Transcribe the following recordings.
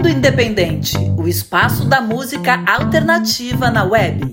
Mundo Independente, o espaço da música alternativa na web.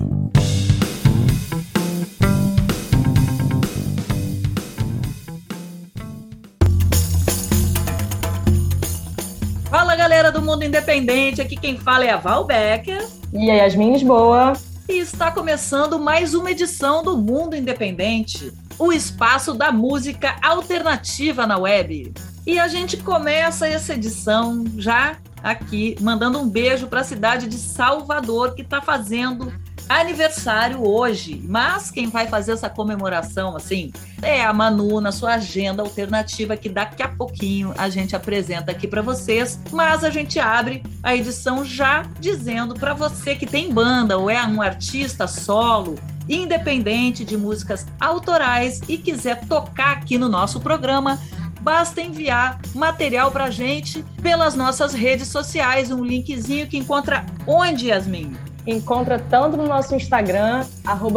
Fala galera do Mundo Independente, aqui quem fala é a Val Becker. E a Yasmin Lisboa. E está começando mais uma edição do Mundo Independente, o espaço da música alternativa na web. E a gente começa essa edição já aqui, mandando um beijo para a cidade de Salvador, que está fazendo aniversário hoje. Mas quem vai fazer essa comemoração, assim, é a Manu na sua agenda alternativa, que daqui a pouquinho a gente apresenta aqui para vocês. Mas a gente abre a edição já dizendo para você que tem banda ou é um artista solo independente de músicas autorais e quiser tocar aqui no nosso programa, basta enviar material para gente pelas nossas redes sociais, um linkzinho que encontra onde, Yasmin? Encontra tanto no nosso Instagram,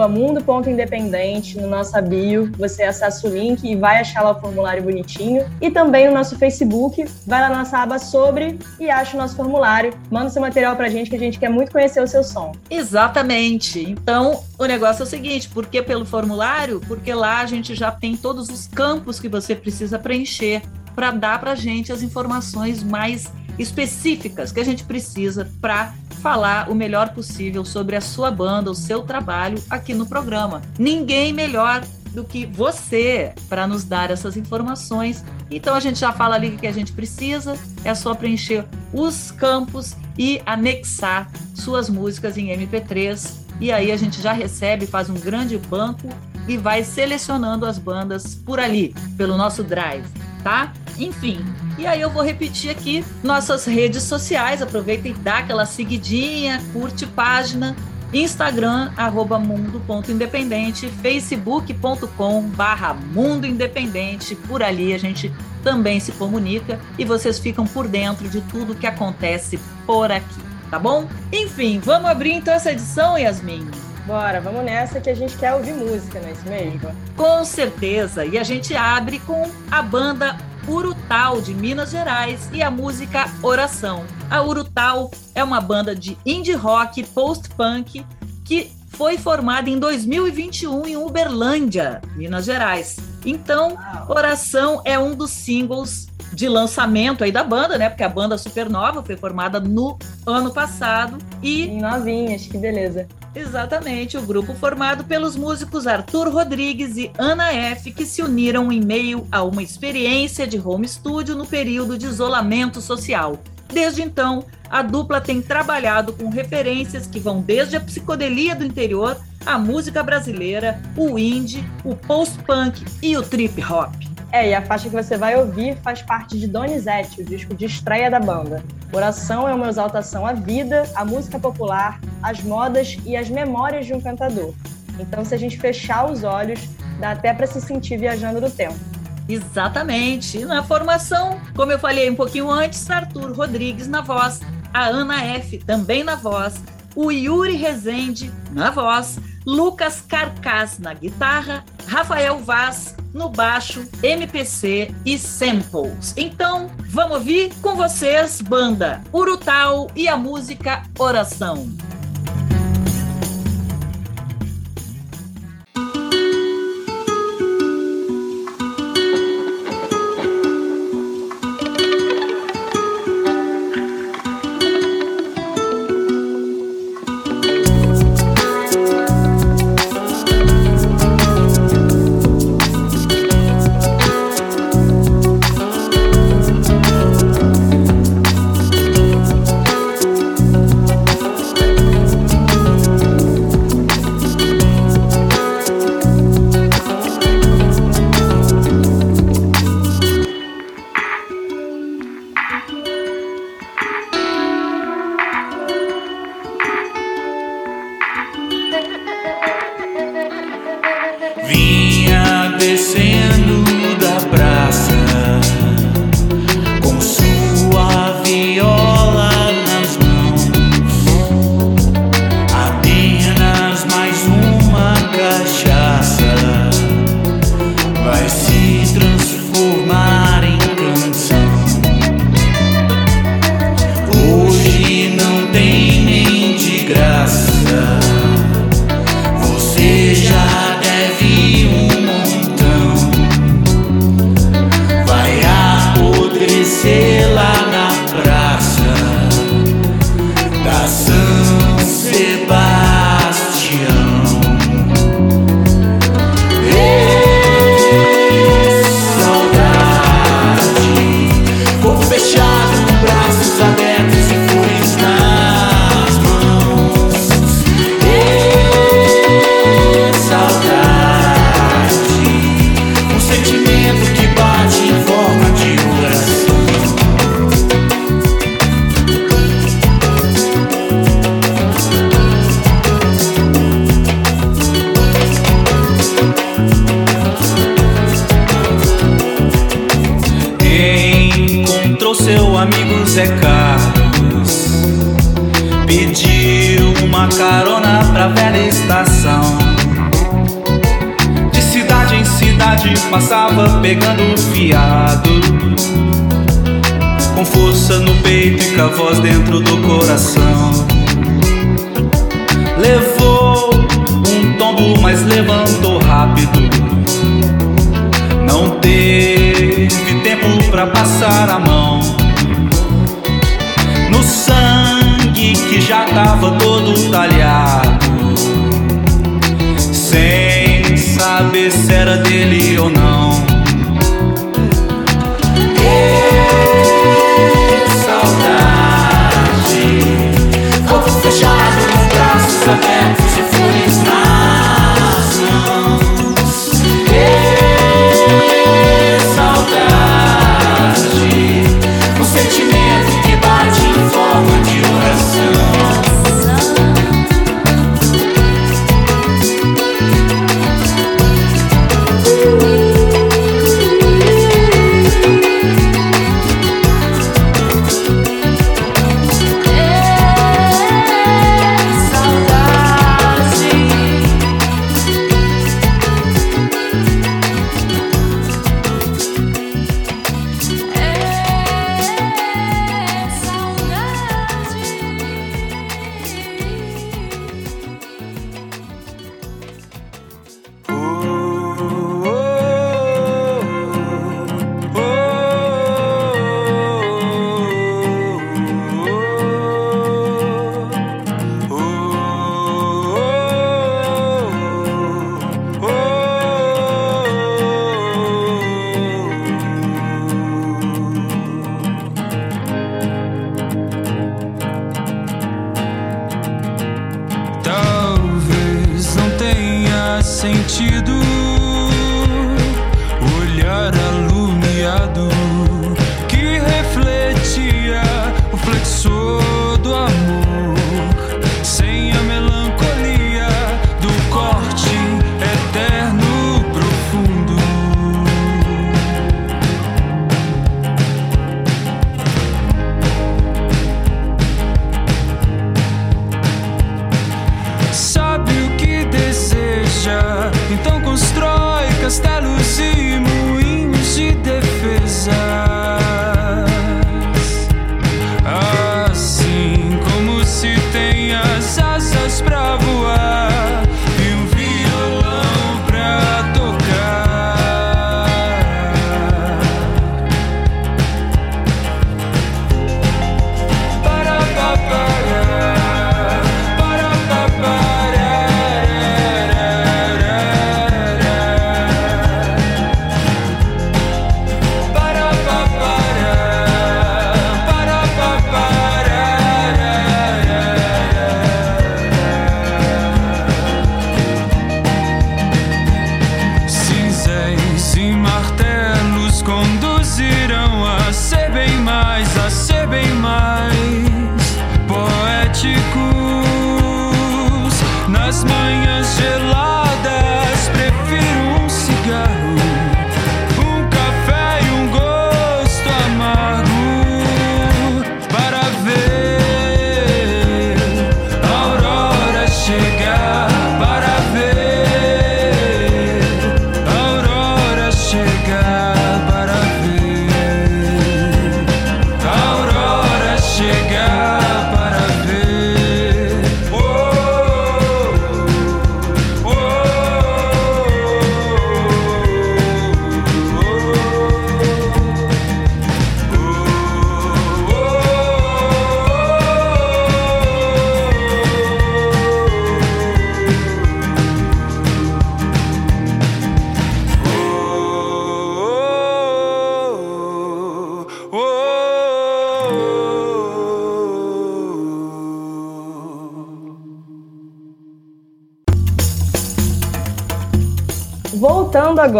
mundo.independente, no nossa bio, você acessa o link e vai achar lá o formulário bonitinho. E também no nosso Facebook, vai lá na nossa aba sobre e acha o nosso formulário. Manda seu material pra gente que a gente quer muito conhecer o seu som. Exatamente. Então, o negócio é o seguinte, por que pelo formulário? Porque lá a gente já tem todos os campos que você precisa preencher para dar pra gente as informações mais específicas que a gente precisa para falar o melhor possível sobre a sua banda, o seu trabalho aqui no programa. Ninguém melhor do que você para nos dar essas informações. Então a gente já fala ali o que a gente precisa, é só preencher os campos e anexar suas músicas em MP3. E aí a gente já recebe, faz um grande banco e vai selecionando as bandas por ali, pelo nosso drive, tá? Enfim, e aí eu vou repetir aqui nossas redes sociais. Aproveita e dá aquela seguidinha, curte página. Instagram, arroba mundo.independente, facebook.com barra mundo independente. Por ali a gente também se comunica e vocês ficam por dentro de tudo que acontece por aqui, tá bom? Enfim, vamos abrir então essa edição, Yasmin? Bora, vamos nessa que a gente quer ouvir música, não é isso mesmo? Com certeza, e a gente abre com a banda Urutal, de Minas Gerais, e a música Oração. A Urutal é uma banda de indie rock post-punk que foi formada em 2021 em Uberlândia, Minas Gerais. Então, Oração é um dos singles de lançamento aí da banda, né? Porque a banda Supernova foi formada no ano passado e novinhas, que beleza. Exatamente, o grupo formado pelos músicos Arthur Rodrigues e Ana F, que se uniram em meio a uma experiência de home studio no período de isolamento social. Desde então, a dupla tem trabalhado com referências que vão desde a psicodelia do interior, a música brasileira, o indie, o post-punk e o trip hop. É, e a faixa que você vai ouvir faz parte de Donizete, o disco de estreia da banda. Oração é uma exaltação à vida, à música popular, às modas e às memórias de um cantador. Então, se a gente fechar os olhos, dá até para se sentir viajando no tempo. Exatamente. Na formação, como eu falei um pouquinho antes, Arthur Rodrigues na voz, a Ana F também na voz, o Yuri Rezende na voz, Lucas Carcas na guitarra, Rafael Vaz no baixo, MPC e samples. Então, vamos ouvir com vocês, banda Urutal e a música Oração. soltar a mão no sangue que já tava todo talhado, sem saber se era dele ou não. sentido.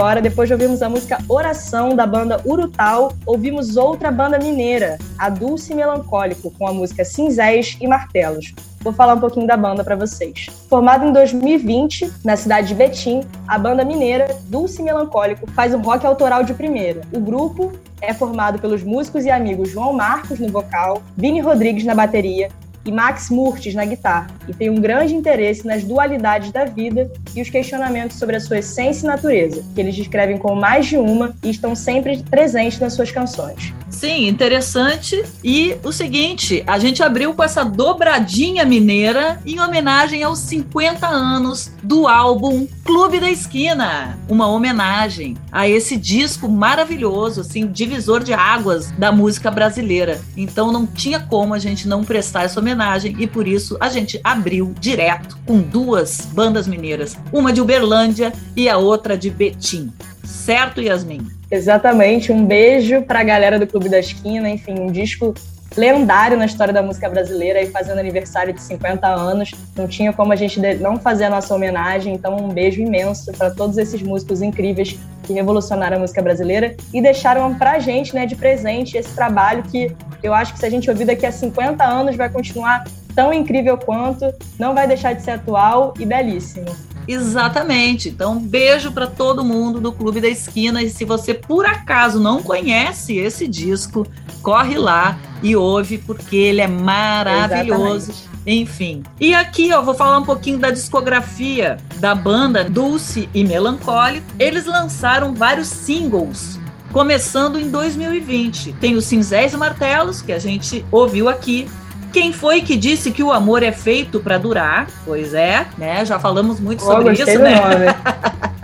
Agora, depois de ouvirmos a música Oração da banda Urutal, ouvimos outra banda mineira, a Dulce Melancólico, com a música Cinzéis e Martelos. Vou falar um pouquinho da banda para vocês. Formada em 2020, na cidade de Betim, a banda mineira Dulce Melancólico faz um rock autoral de primeira. O grupo é formado pelos músicos e amigos João Marcos no vocal, Vini Rodrigues na bateria, e Max Murtis na guitarra, e tem um grande interesse nas dualidades da vida e os questionamentos sobre a sua essência e natureza, que eles descrevem com mais de uma e estão sempre presentes nas suas canções. Sim, interessante. E o seguinte, a gente abriu com essa dobradinha mineira em homenagem aos 50 anos do álbum Clube da Esquina. Uma homenagem a esse disco maravilhoso, assim, divisor de águas da música brasileira. Então não tinha como a gente não prestar essa homenagem e por isso a gente abriu direto com duas bandas mineiras, uma de Uberlândia e a outra de Betim. Certo, Yasmin? Exatamente. Um beijo para a galera do Clube da Esquina. Enfim, um disco lendário na história da música brasileira e fazendo aniversário de 50 anos. Não tinha como a gente não fazer a nossa homenagem. Então, um beijo imenso para todos esses músicos incríveis que revolucionaram a música brasileira e deixaram para a gente, né, de presente esse trabalho que eu acho que se a gente ouvir daqui a 50 anos vai continuar tão incrível quanto, não vai deixar de ser atual e belíssimo. Exatamente. Então, beijo para todo mundo do Clube da Esquina. E se você por acaso não conhece esse disco, corre lá e ouve, porque ele é maravilhoso. Exatamente. Enfim. E aqui eu vou falar um pouquinho da discografia da banda Dulce e Melancólico. Eles lançaram vários singles começando em 2020. Tem os Cinzéis e Martelos, que a gente ouviu aqui, quem foi que disse que o amor é feito para durar? Pois é, né? Já falamos muito oh, sobre isso, né?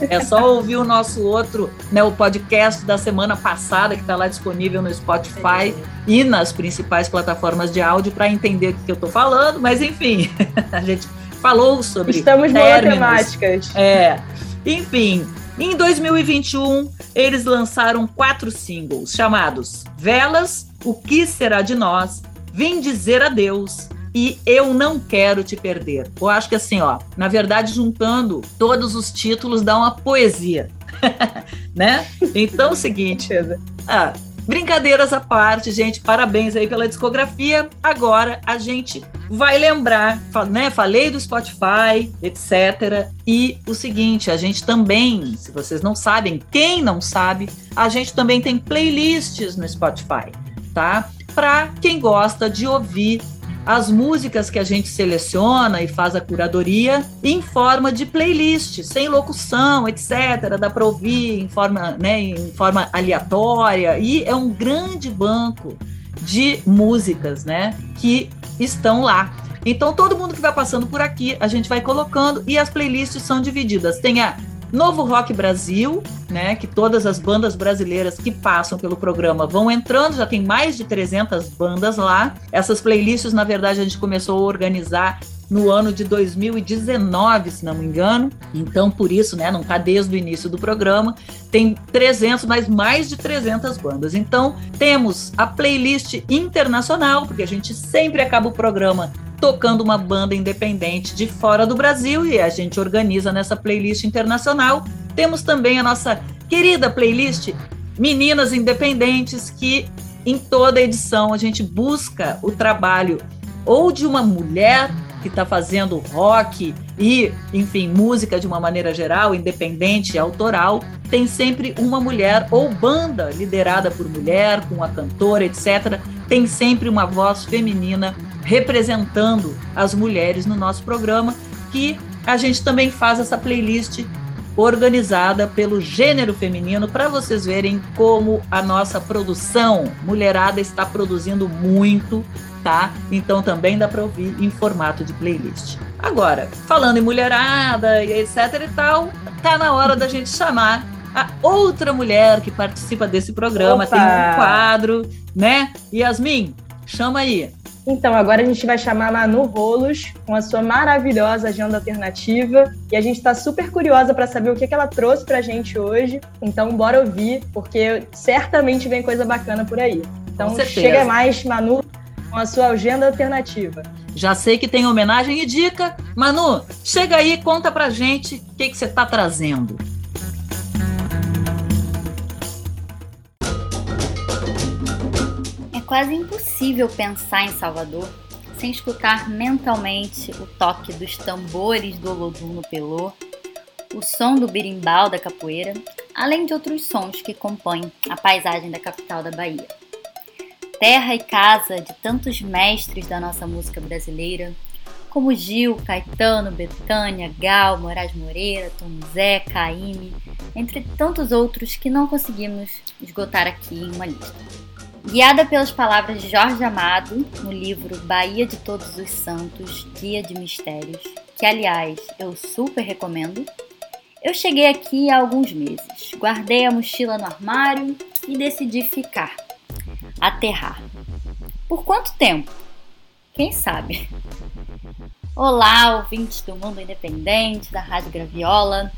É só ouvir o nosso outro, né, o podcast da semana passada, que está lá disponível no Spotify e nas principais plataformas de áudio para entender o que, eu estou falando, mas enfim, a gente falou sobre. Estamos monotemáticas. É. Enfim, em 2021, eles lançaram quatro singles chamados Velas, O Que Será de Nós, Vem dizer adeus e eu não quero te perder. Eu acho que assim, ó, na verdade, juntando todos os títulos dá uma poesia, né? Então, é o seguinte, ah, brincadeiras à parte, gente, parabéns aí pela discografia. Agora a gente vai lembrar, né? Falei do Spotify, etc. E o seguinte, a gente também, se vocês não sabem, quem não sabe, a gente também tem playlists no Spotify, tá? Para quem gosta de ouvir as músicas que a gente seleciona e faz a curadoria em forma de playlist, sem locução, etc. Dá para ouvir em forma, né, em forma aleatória e é um grande banco de músicas, né, que estão lá. Então todo mundo que vai passando por aqui, a gente vai colocando e as playlists são divididas. Tem a Novo Rock Brasil, né, que todas as bandas brasileiras que passam pelo programa vão entrando, já tem mais de 300 bandas lá. Essas playlists, na verdade, a gente começou a organizar no ano de 2019, se não me engano. Então, por isso, né, não está desde o início do programa. Tem 300, mas mais de 300 bandas. Então, temos a playlist internacional, porque a gente sempre acaba o programa tocando uma banda independente de fora do Brasil e a gente organiza nessa playlist internacional. Temos também a nossa querida playlist Meninas Independentes, que em toda edição a gente busca o trabalho ou de uma mulher que está fazendo rock e, enfim, música de uma maneira geral, independente, autoral, tem sempre uma mulher ou banda liderada por mulher, com a cantora, etc. Tem sempre uma voz feminina representando as mulheres no nosso programa, que a gente também faz essa playlist organizada pelo gênero feminino para vocês verem como a nossa produção mulherada está produzindo muito, tá? Então também dá para ouvir em formato de playlist. Agora, falando em mulherada e etc e tal, tá na hora da gente chamar a outra mulher que participa desse programa, Opa. tem um quadro, né? Yasmin, chama aí. Então, agora a gente vai chamar a Manu Rolos com a sua maravilhosa agenda alternativa. E a gente está super curiosa para saber o que, que ela trouxe para a gente hoje. Então, bora ouvir, porque certamente vem coisa bacana por aí. Então, chega mais, Manu, com a sua agenda alternativa. Já sei que tem homenagem e dica. Manu, chega aí, conta pra gente o que, que você tá trazendo. É quase impossível pensar em Salvador sem escutar mentalmente o toque dos tambores do Olodum no Pelô, o som do berimbau da capoeira, além de outros sons que compõem a paisagem da capital da Bahia. Terra e casa de tantos mestres da nossa música brasileira, como Gil, Caetano, Betânia, Gal, Moraes Moreira, Tom Zé, Caíme, entre tantos outros que não conseguimos esgotar aqui em uma lista. Guiada pelas palavras de Jorge Amado no livro Bahia de Todos os Santos, Guia de Mistérios, que aliás eu super recomendo, eu cheguei aqui há alguns meses, guardei a mochila no armário e decidi ficar, aterrar. Por quanto tempo? Quem sabe? Olá, ouvintes do Mundo Independente, da Rádio Graviola.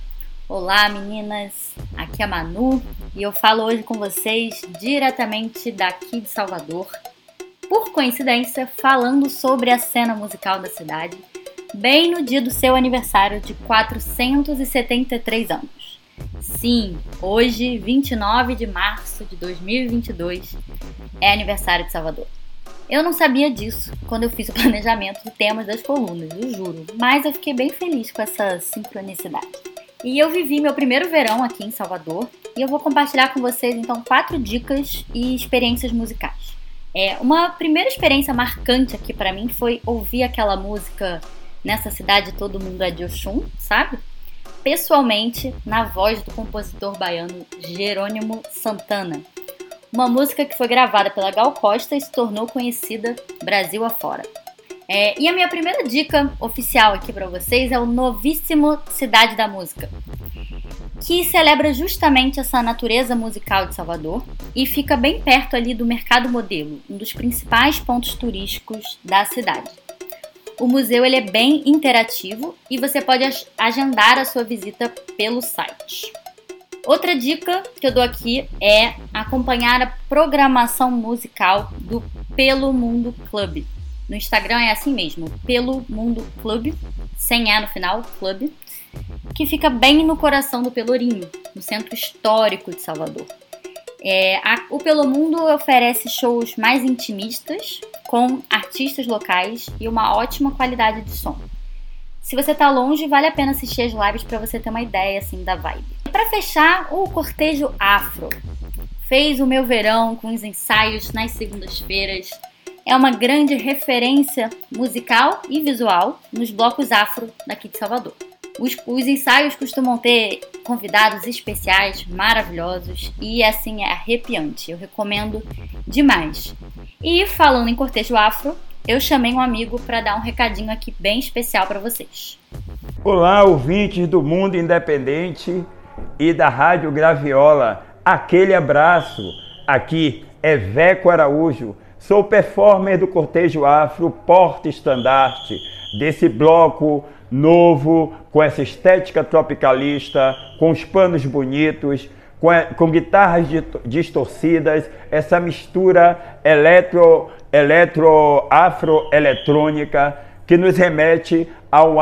Olá, meninas. Aqui é a Manu e eu falo hoje com vocês diretamente daqui de Salvador. Por coincidência, falando sobre a cena musical da cidade, bem no dia do seu aniversário de 473 anos. Sim, hoje, 29 de março de 2022, é aniversário de Salvador. Eu não sabia disso quando eu fiz o planejamento de temas das colunas, eu juro, mas eu fiquei bem feliz com essa sincronicidade. E eu vivi meu primeiro verão aqui em Salvador e eu vou compartilhar com vocês então quatro dicas e experiências musicais. É, uma primeira experiência marcante aqui para mim foi ouvir aquela música Nessa Cidade Todo Mundo é de Oxum, sabe? Pessoalmente, na voz do compositor baiano Jerônimo Santana, uma música que foi gravada pela Gal Costa e se tornou conhecida Brasil afora. É, e a minha primeira dica oficial aqui para vocês é o novíssimo Cidade da Música, que celebra justamente essa natureza musical de Salvador e fica bem perto ali do Mercado Modelo, um dos principais pontos turísticos da cidade. O museu ele é bem interativo e você pode agendar a sua visita pelo site. Outra dica que eu dou aqui é acompanhar a programação musical do Pelo Mundo Club. No Instagram é assim mesmo, Pelo Mundo Club, sem E no final, Club, que fica bem no coração do Pelourinho, no centro histórico de Salvador. É, a, o Pelo Mundo oferece shows mais intimistas, com artistas locais e uma ótima qualidade de som. Se você está longe, vale a pena assistir as lives para você ter uma ideia assim da vibe para fechar, o cortejo afro. Fez o meu verão com os ensaios nas segundas-feiras. É uma grande referência musical e visual nos blocos afro daqui de Salvador. Os, os, ensaios costumam ter convidados especiais, maravilhosos e assim é arrepiante. Eu recomendo demais. E falando em cortejo afro, eu chamei um amigo para dar um recadinho aqui bem especial para vocês. Olá, ouvintes do Mundo Independente e da Rádio Graviola. Aquele abraço. Aqui é Veco Araújo. Sou performer do Cortejo Afro Porta Estandarte, desse bloco novo, com essa estética tropicalista, com os panos bonitos, com, com guitarras distorcidas, essa mistura eletro, eletro afro-eletrônica que nos remete ao,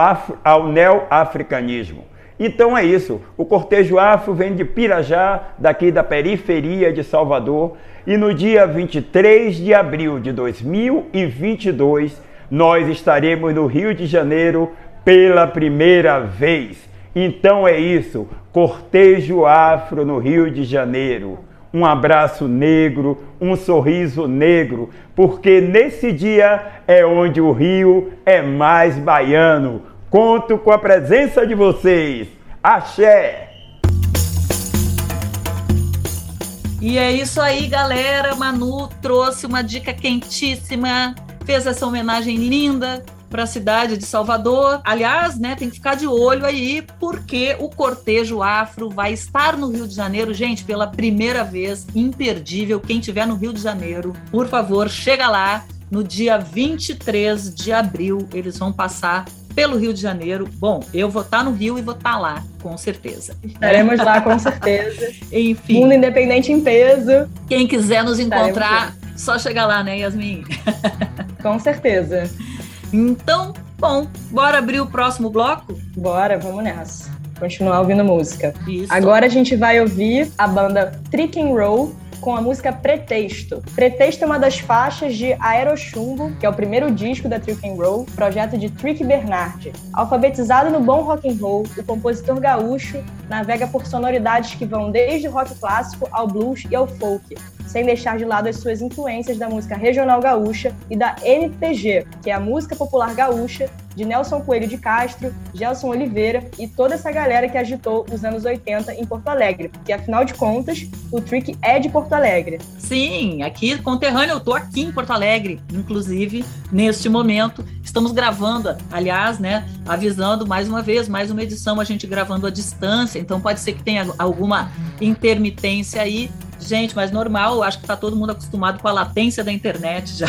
ao neo-africanismo. Então é isso. O cortejo afro vem de Pirajá, daqui da periferia de Salvador, e no dia 23 de abril de 2022 nós estaremos no Rio de Janeiro pela primeira vez. Então é isso, cortejo afro no Rio de Janeiro. Um abraço negro, um sorriso negro, porque nesse dia é onde o Rio é mais baiano Conto com a presença de vocês. Axé! E é isso aí, galera. Manu trouxe uma dica quentíssima, fez essa homenagem linda para a cidade de Salvador. Aliás, né, tem que ficar de olho aí, porque o cortejo afro vai estar no Rio de Janeiro, gente, pela primeira vez, imperdível. Quem tiver no Rio de Janeiro, por favor, chega lá. No dia 23 de abril, eles vão passar pelo Rio de Janeiro. Bom, eu vou estar no Rio e vou estar lá, com certeza. Estaremos lá, com certeza. Enfim. Mundo Independente em peso. Quem quiser nos encontrar, só chegar lá, né, Yasmin? com certeza. Então, bom, bora abrir o próximo bloco? Bora, vamos nessa. Continuar ouvindo música. Isso. Agora a gente vai ouvir a banda Trick and Roll com a música Pretexto. Pretexto é uma das faixas de Aerochumbo, que é o primeiro disco da Trick and Roll, projeto de Trick Bernard. Alfabetizado no bom rock and roll, o compositor gaúcho navega por sonoridades que vão desde o rock clássico ao blues e ao folk, sem deixar de lado as suas influências da música regional gaúcha e da MPG, que é a música popular gaúcha de Nelson Coelho de Castro, Gelson Oliveira e toda essa galera que agitou os anos 80 em Porto Alegre, porque afinal de contas, o Trick é de Porto Alegre. Sim, aqui conterrâneo, eu tô aqui em Porto Alegre, inclusive neste momento. Estamos gravando, aliás, né, avisando mais uma vez, mais uma edição a gente gravando à distância, então pode ser que tenha alguma intermitência aí, Gente, mas normal, acho que tá todo mundo acostumado com a latência da internet já.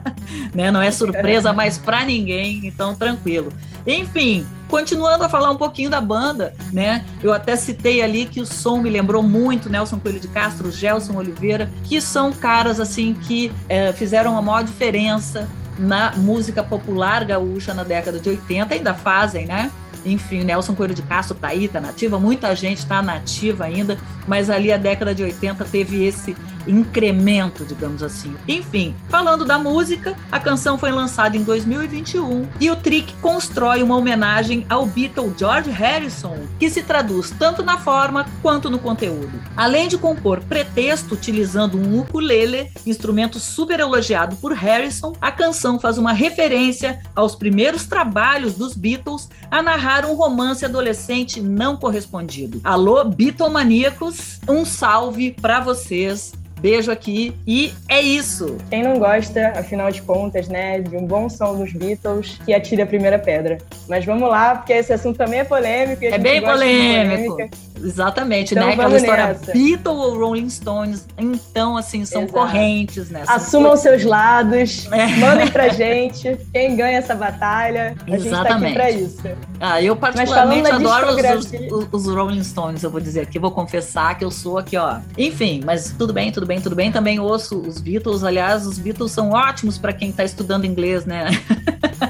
né? Não é surpresa mais para ninguém, então tranquilo. Enfim, continuando a falar um pouquinho da banda, né? Eu até citei ali que o som me lembrou muito Nelson Coelho de Castro, Gelson Oliveira, que são caras assim que é, fizeram uma maior diferença na música popular gaúcha na década de 80, ainda fazem, né? Enfim, Nelson Coelho de Castro tá aí, tá nativa, muita gente tá nativa ainda, mas ali a década de 80 teve esse incremento, digamos assim. Enfim, falando da música, a canção foi lançada em 2021 e o Trick constrói uma homenagem ao Beatle George Harrison, que se traduz tanto na forma quanto no conteúdo. Além de compor pretexto utilizando um ukulele, instrumento super elogiado por Harrison, a canção faz uma referência aos primeiros trabalhos dos Beatles a narrar um romance adolescente não correspondido. Alô, Beatlemaníacos, um salve para vocês Beijo aqui e é isso. Quem não gosta, afinal de contas, né, de um bom som dos Beatles, que atire a primeira pedra. Mas vamos lá, porque esse assunto também é polêmico. é bem polêmico. Exatamente, então, né? Aquela história nessa. Beatles ou Rolling Stones, então, assim, são Exato. correntes nessa. Assumam coisas. seus lados, é. mandem pra gente quem ganha essa batalha. A Exatamente. gente tá aqui pra isso. Ah, eu particularmente adoro os, os, os, Rolling Stones, eu vou dizer aqui, vou confessar que eu sou aqui, ó. Enfim, mas tudo bem, tudo bem, tudo bem. Também ouço os Beatles. Aliás, os Beatles são ótimos para quem está estudando inglês, né?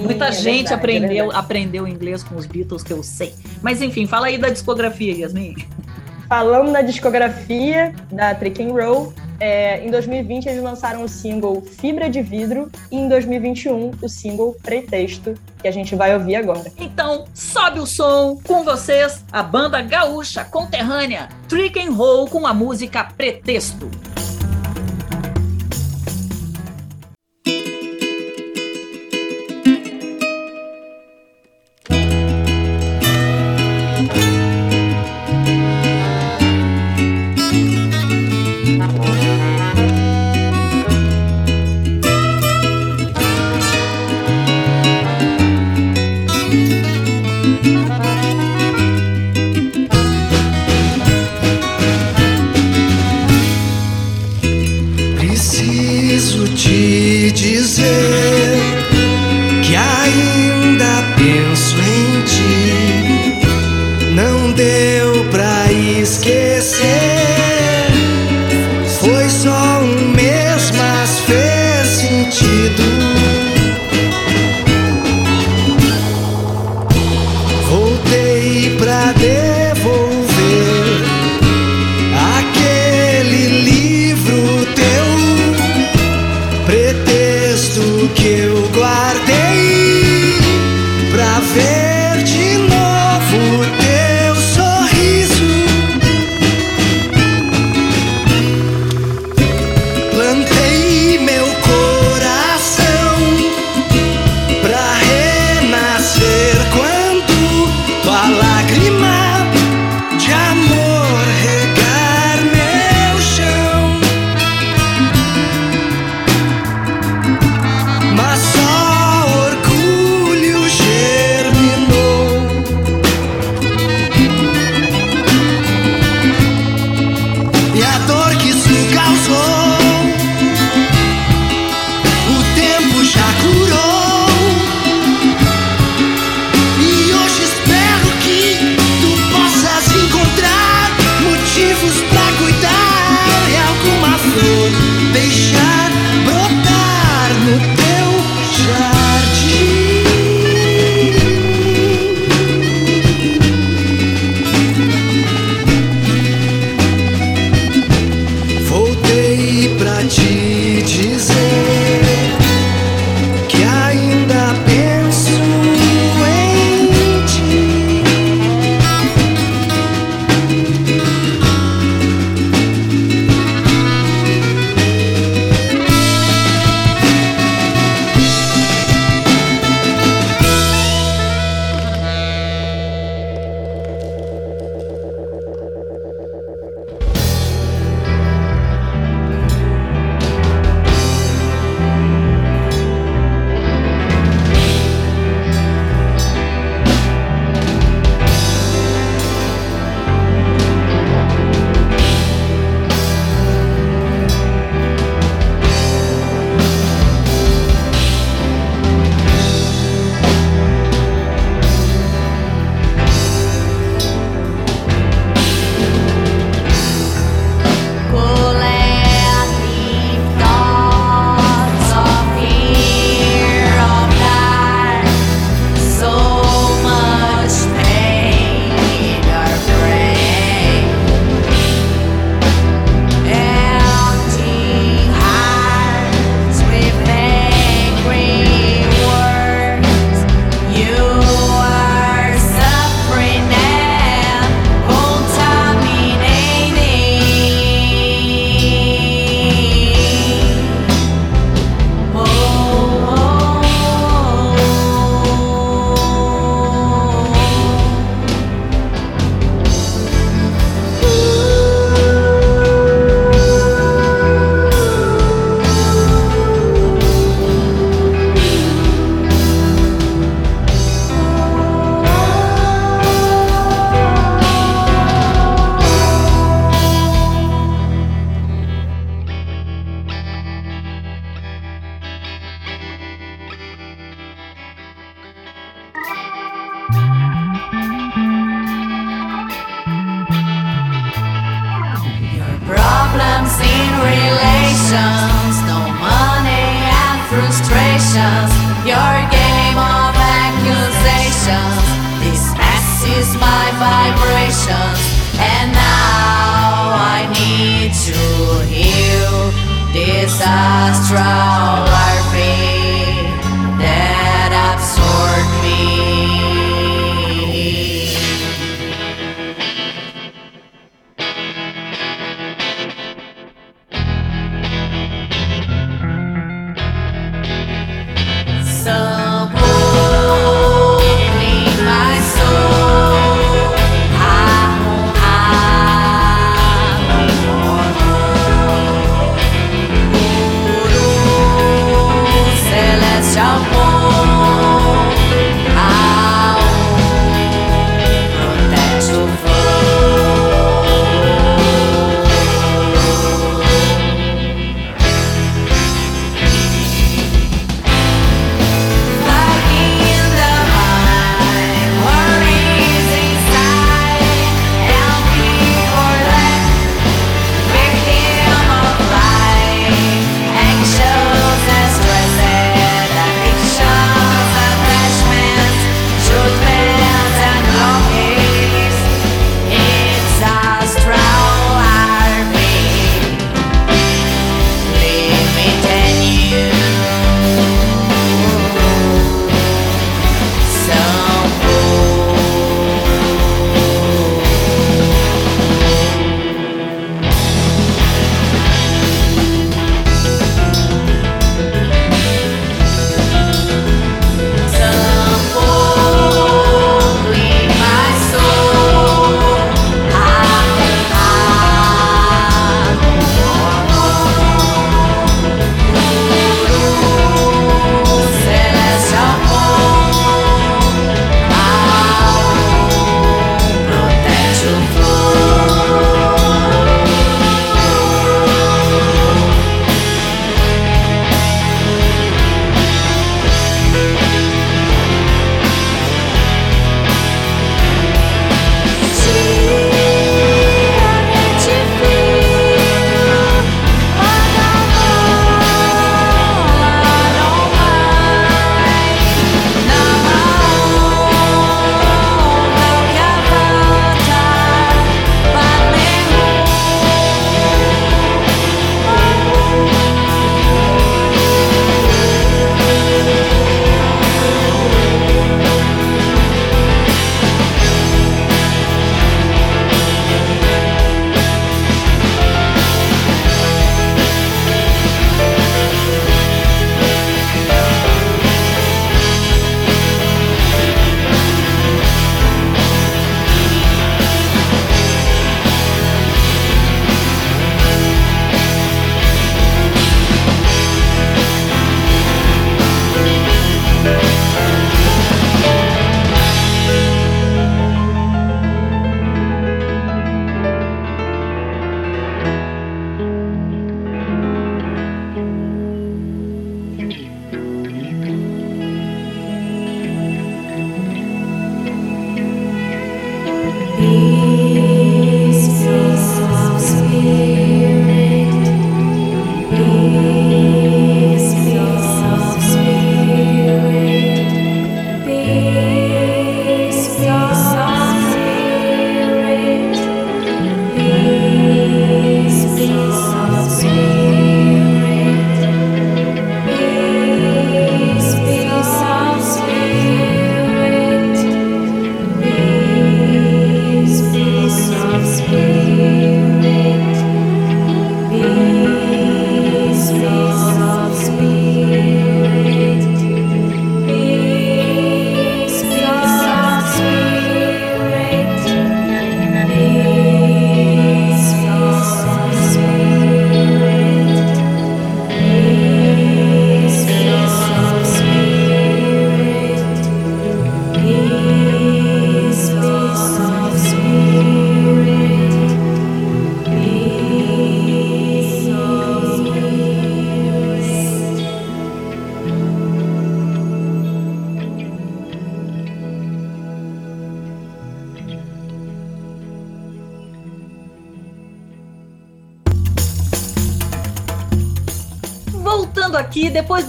Muita é gente verdade, aprendeu, é aprendeu inglês com os Beatles, que eu sei. Mas enfim, fala aí da discografia, Yasmin. Falando da discografia da Trick and Roll, é, em 2020 eles lançaram o single Fibra de Vidro e em 2021 o single Pretexto, que a gente vai ouvir agora. Então, sobe o som com vocês, a banda gaúcha conterrânea Trick and Roll com a música Pretexto.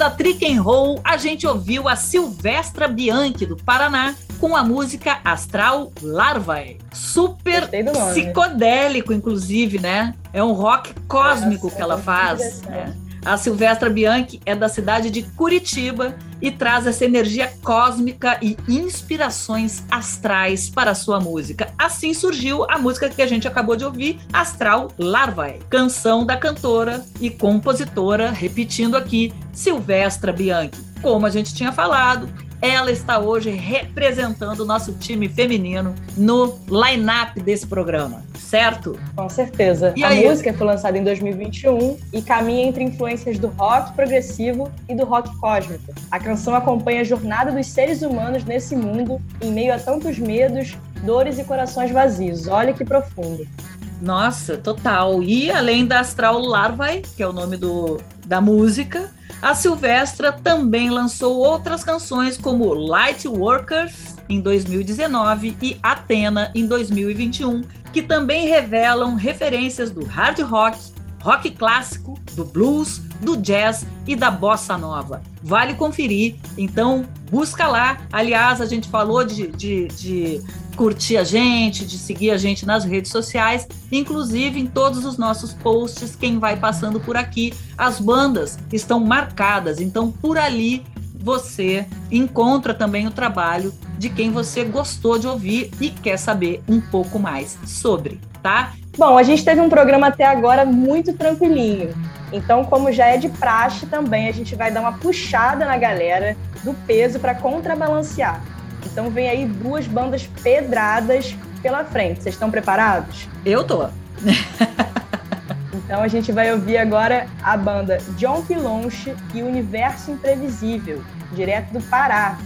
Da Trick and Roll, a gente ouviu a Silvestra Bianchi do Paraná com a música Astral Larvae. Super psicodélico, inclusive, né? É um rock cósmico Nossa, que ela faz. Né? A Silvestra Bianchi é da cidade de Curitiba e traz essa energia cósmica e inspirações astrais para a sua música. Assim surgiu a música que a gente acabou de ouvir, Astral Larvae, canção da cantora e compositora, repetindo aqui, Silvestra Bianchi. Como a gente tinha falado, ela está hoje representando o nosso time feminino no line-up desse programa, certo? Com certeza. E a aí? música foi lançada em 2021 e caminha entre influências do rock progressivo e do rock cósmico. A canção acompanha a jornada dos seres humanos nesse mundo em meio a tantos medos, dores e corações vazios. Olha que profundo. Nossa, total. E além da Astral Larvae, que é o nome do, da música, a Silvestra também lançou outras canções como Light Workers em 2019 e Atena em 2021, que também revelam referências do hard rock, rock clássico, do blues, do jazz e da bossa nova. Vale conferir, então busca lá. Aliás, a gente falou de, de, de curtir a gente, de seguir a gente nas redes sociais, inclusive em todos os nossos posts, quem vai passando por aqui, as bandas estão marcadas, então por ali você encontra também o trabalho de quem você gostou de ouvir e quer saber um pouco mais sobre, tá? Bom, a gente teve um programa até agora muito tranquilinho. Então, como já é de praxe também, a gente vai dar uma puxada na galera do peso para contrabalancear. Então vem aí duas bandas pedradas pela frente. Vocês estão preparados? Eu tô. então a gente vai ouvir agora a banda John Pilonche e Universo Imprevisível, direto do Pará.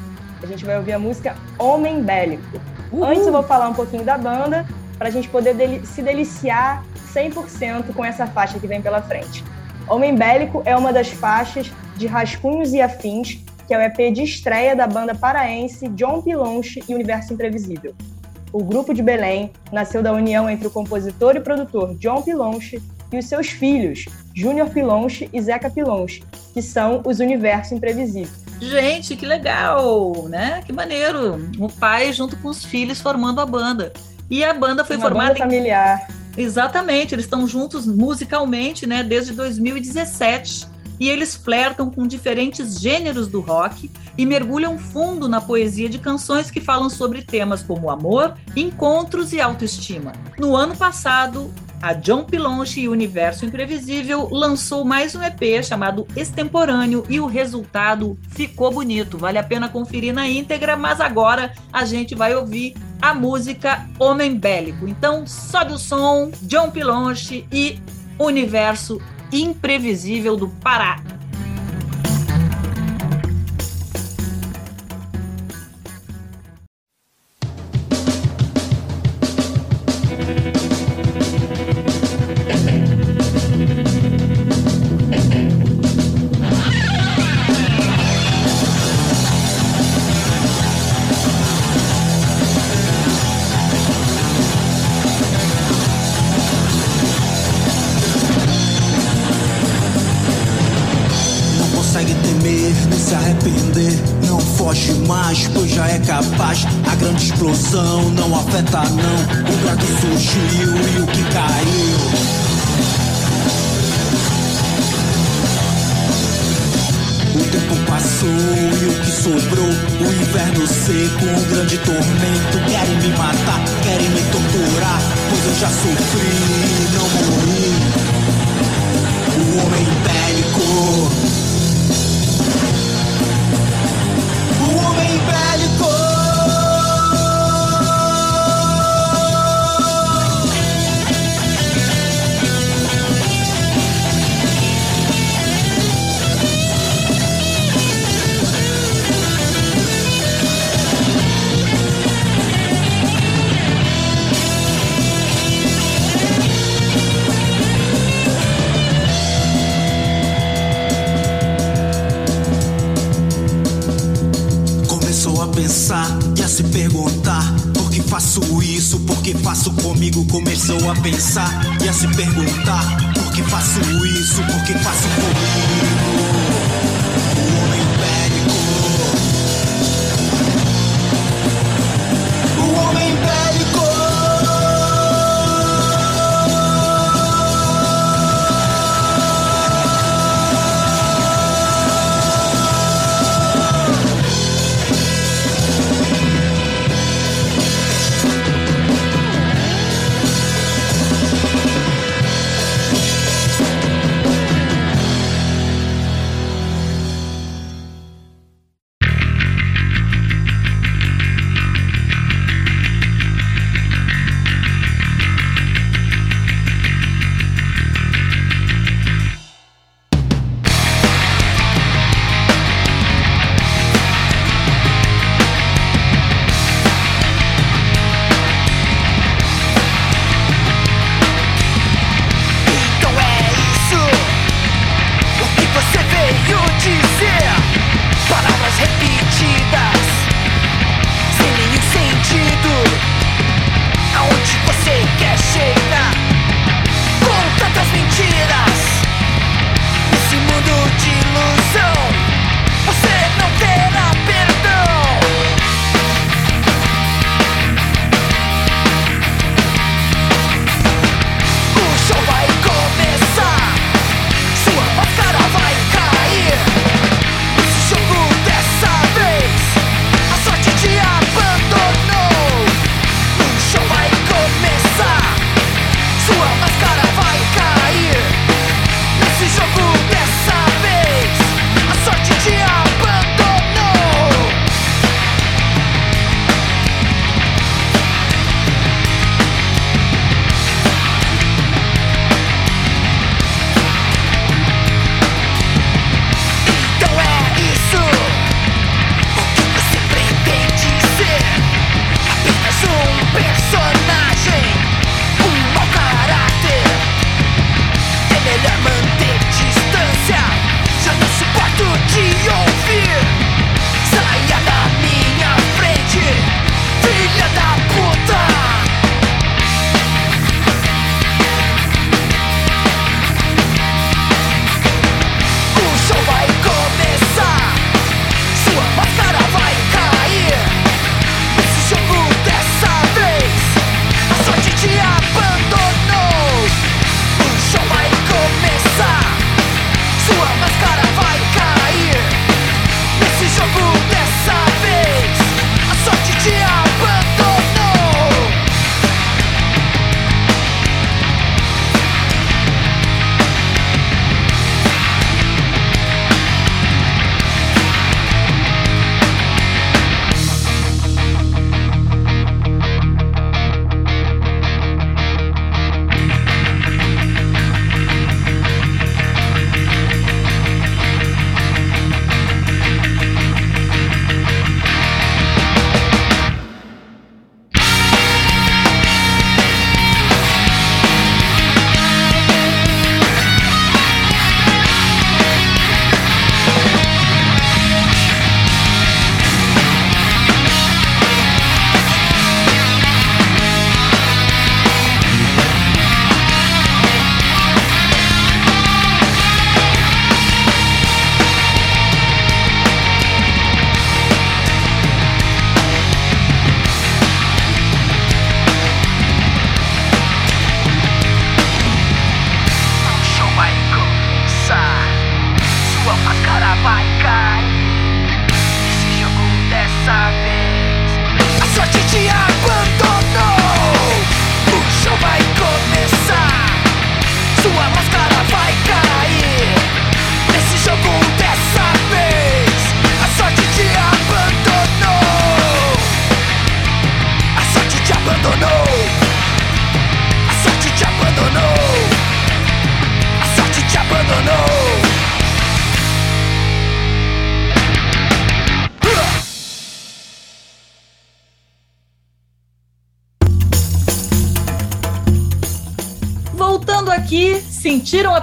A gente vai ouvir a música Homem Bélico. Uhul. Antes eu vou falar um pouquinho da banda, para a gente poder deli se deliciar 100% com essa faixa que vem pela frente. Homem Bélico é uma das faixas de Rascunhos e Afins que é o EP de estreia da banda paraense John Pilonche e Universo Imprevisível. O grupo de Belém nasceu da união entre o compositor e produtor John Pilonche e os seus filhos, Júnior Pilonche e Zeca Pilonche, que são os Universo Imprevisível. Gente, que legal, né? Que maneiro. O pai junto com os filhos formando a banda. E a banda foi Uma formada banda familiar. Em... Exatamente, eles estão juntos musicalmente, né, desde 2017 e eles flertam com diferentes gêneros do rock e mergulham fundo na poesia de canções que falam sobre temas como amor, encontros e autoestima. No ano passado, a John Pilonche e o Universo Imprevisível lançou mais um EP chamado Extemporâneo e o resultado ficou bonito. Vale a pena conferir na íntegra, mas agora a gente vai ouvir a música Homem Bélico. Então, sobe o som, John Pilonche e Universo imprevisível do Pará. Começou a pensar e a se perguntar por que faço isso, por que faço comigo.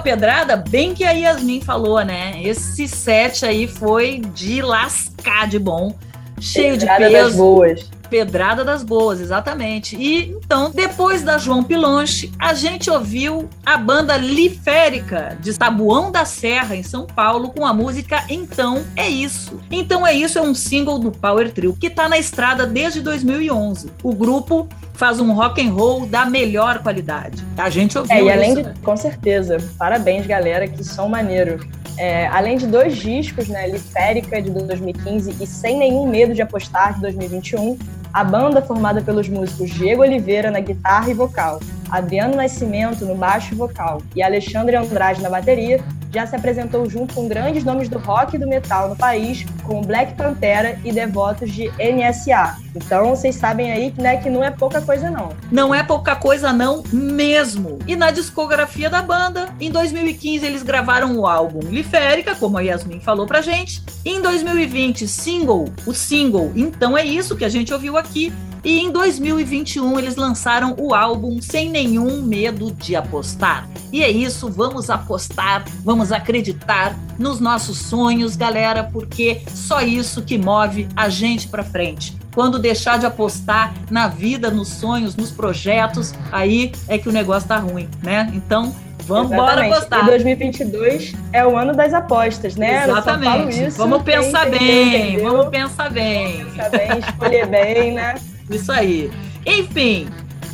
Pedrada? Bem que a Yasmin falou, né? Esse set aí foi de lascar de bom. Cheio Pedrada de das peso. boas. Pedrada das boas, exatamente. E então, depois da João Pilonche, a gente ouviu a banda Liférica, de Tabuão da Serra, em São Paulo, com a música Então é Isso. Então é Isso é um single do Power Trio, que tá na estrada desde 2011. O grupo faz um rock and roll da melhor qualidade. A gente ouviu É, e isso, além de, né? com certeza, parabéns, galera, que som maneiro. É, além de dois discos, né, Liférica de 2015 e Sem Nenhum Medo de Apostar de 2021, a banda formada pelos músicos Diego Oliveira na guitarra e vocal, Adriano Nascimento no baixo vocal e Alexandre Andrade na bateria, já se apresentou junto com grandes nomes do rock e do metal no país, como Black Pantera e devotos de NSA. Então, vocês sabem aí né, que não é pouca coisa não. Não é pouca coisa, não, mesmo. E na discografia da banda, em 2015 eles gravaram o álbum Liférica, como a Yasmin falou pra gente. Em 2020, single, o single Então é Isso que a gente ouviu aqui. E em 2021 eles lançaram o álbum Sem Nenhum Medo de Apostar. E é isso, vamos apostar, vamos acreditar nos nossos sonhos, galera, porque só isso que move a gente pra frente. Quando deixar de apostar na vida, nos sonhos, nos projetos, aí é que o negócio tá ruim, né? Então, vamos embora apostar. E 2022 é o ano das apostas, né? Exatamente. vamos pensar bem, vamos pensar bem. Pensar bem, escolher bem, né? Isso aí. Enfim,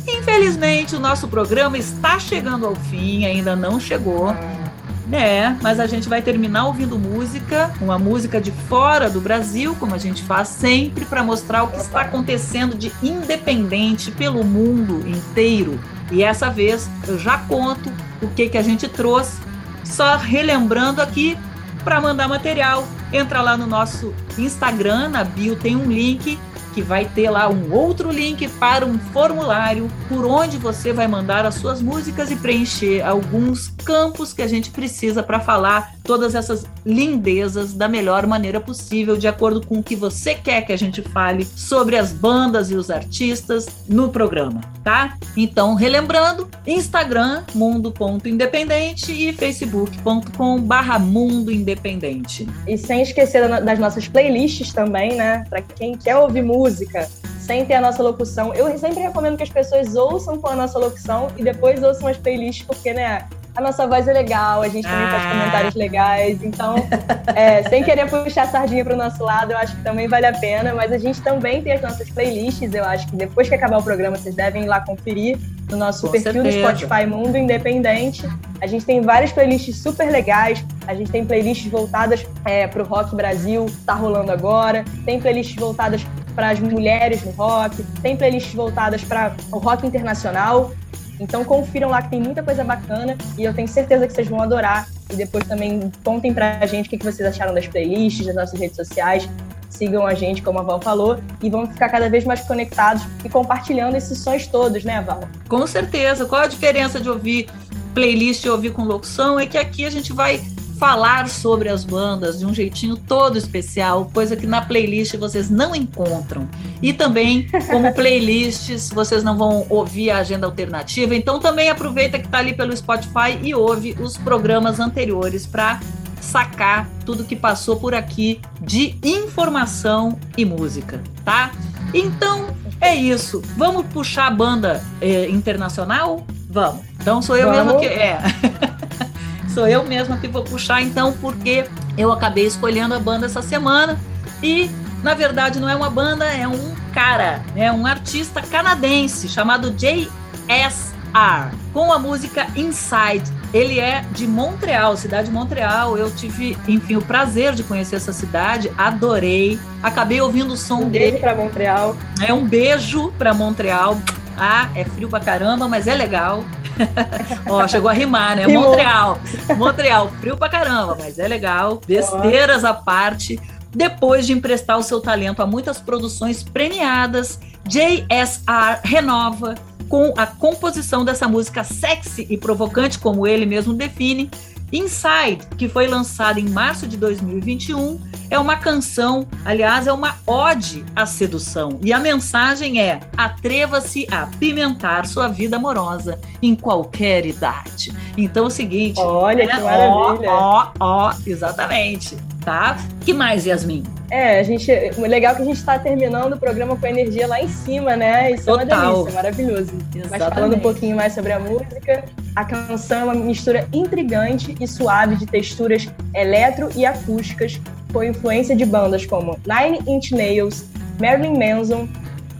infelizmente o nosso programa está chegando ao fim, ainda não chegou. né? mas a gente vai terminar ouvindo música, uma música de fora do Brasil, como a gente faz sempre, para mostrar o que está acontecendo de independente pelo mundo inteiro. E essa vez eu já conto o que, que a gente trouxe, só relembrando aqui para mandar material. Entra lá no nosso Instagram, na bio tem um link que vai ter lá um outro link para um formulário por onde você vai mandar as suas músicas e preencher alguns campos que a gente precisa para falar todas essas lindezas da melhor maneira possível, de acordo com o que você quer que a gente fale sobre as bandas e os artistas no programa, tá? Então, relembrando, Instagram mundo.independente e facebook.com barra mundo independente. E sem esquecer da- das nossas playlists também, né? Pra quem quer ouvir música sem ter a nossa locução. Eu sempre recomendo que as pessoas ouçam com a nossa locução e depois ouçam as playlists, porque, né? A nossa voz é legal, a gente também faz Ah. comentários legais. Então, é, sem querer puxar a sardinha pro nosso lado, eu acho que também vale a pena. Mas a gente também tem as nossas playlists. Eu acho que depois que acabar o programa, vocês devem ir lá conferir no nosso Com perfil certeza. do Spotify Mundo Independente. A gente tem várias playlists super legais. A gente tem playlists voltadas é, para o rock Brasil, tá rolando agora. Tem playlists voltadas para as mulheres no rock. Tem playlists voltadas para o rock internacional. Então confiram lá que tem muita coisa bacana e eu tenho certeza que vocês vão adorar. E depois também contem pra gente o que vocês acharam das playlists, das nossas redes sociais. Sigam a gente, como a Val falou, e vamos ficar cada vez mais conectados e compartilhando esses sons todos, né, Val? Com certeza. Qual a diferença de ouvir playlist e ouvir com locução? É que aqui a gente vai falar sobre as bandas de um jeitinho todo especial, coisa que na playlist vocês não encontram. E também, como playlists, vocês não vão ouvir a agenda alternativa. Então também aproveita que está ali pelo Spotify e ouve os programas anteriores para sacar tudo que passou por aqui de informação e música, tá? Então é isso. Vamos puxar a banda eh, internacional? Vamos. Então sou eu Vamos. mesma que é. sou eu mesma que vou puxar então porque eu acabei escolhendo a banda essa semana e na verdade não é uma banda, é um cara, é um artista canadense chamado J.S.R. com a música Inside Ele é de Montreal, cidade de Montreal. Eu tive, enfim, o prazer de conhecer essa cidade, adorei. Acabei ouvindo o som Um dele. beijo pra Montreal. É um beijo para Montreal. Ah, é frio pra caramba, mas é legal. Ó, chegou a rimar, né? Rimou. Montreal. Montreal, frio pra caramba, mas é legal. Besteiras à parte. Depois de emprestar o seu talento a muitas produções premiadas, JSR renova com a composição dessa música sexy e provocante, como ele mesmo define. Inside, que foi lançada em março de 2021, é uma canção, aliás, é uma ode à sedução. E a mensagem é: atreva-se a pimentar sua vida amorosa em qualquer idade. Então é o seguinte. Olha que né? maravilha. Ó, ó, ó, exatamente. Tá? que mais, Yasmin? É, a gente, o legal é que a gente está terminando o programa com a energia lá em cima, né? Isso é uma Total. delícia, maravilhoso. Mas Exatamente. falando um pouquinho mais sobre a música, a canção é uma mistura intrigante e suave de texturas eletro e acústicas, com influência de bandas como Nine Inch Nails, Marilyn Manson,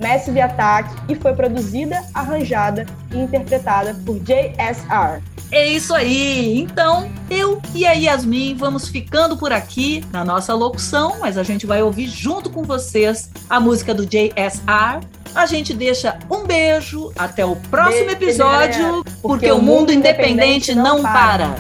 Massive Attack e foi produzida, arranjada e interpretada por JSR. É isso aí. Então, eu e a Yasmin vamos ficando por aqui na nossa locução, mas a gente vai ouvir junto com vocês a música do JSR. A gente deixa um beijo, até o próximo episódio, galera. porque, o mundo independente não para.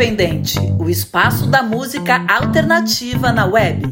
Independente, o espaço da música alternativa na web.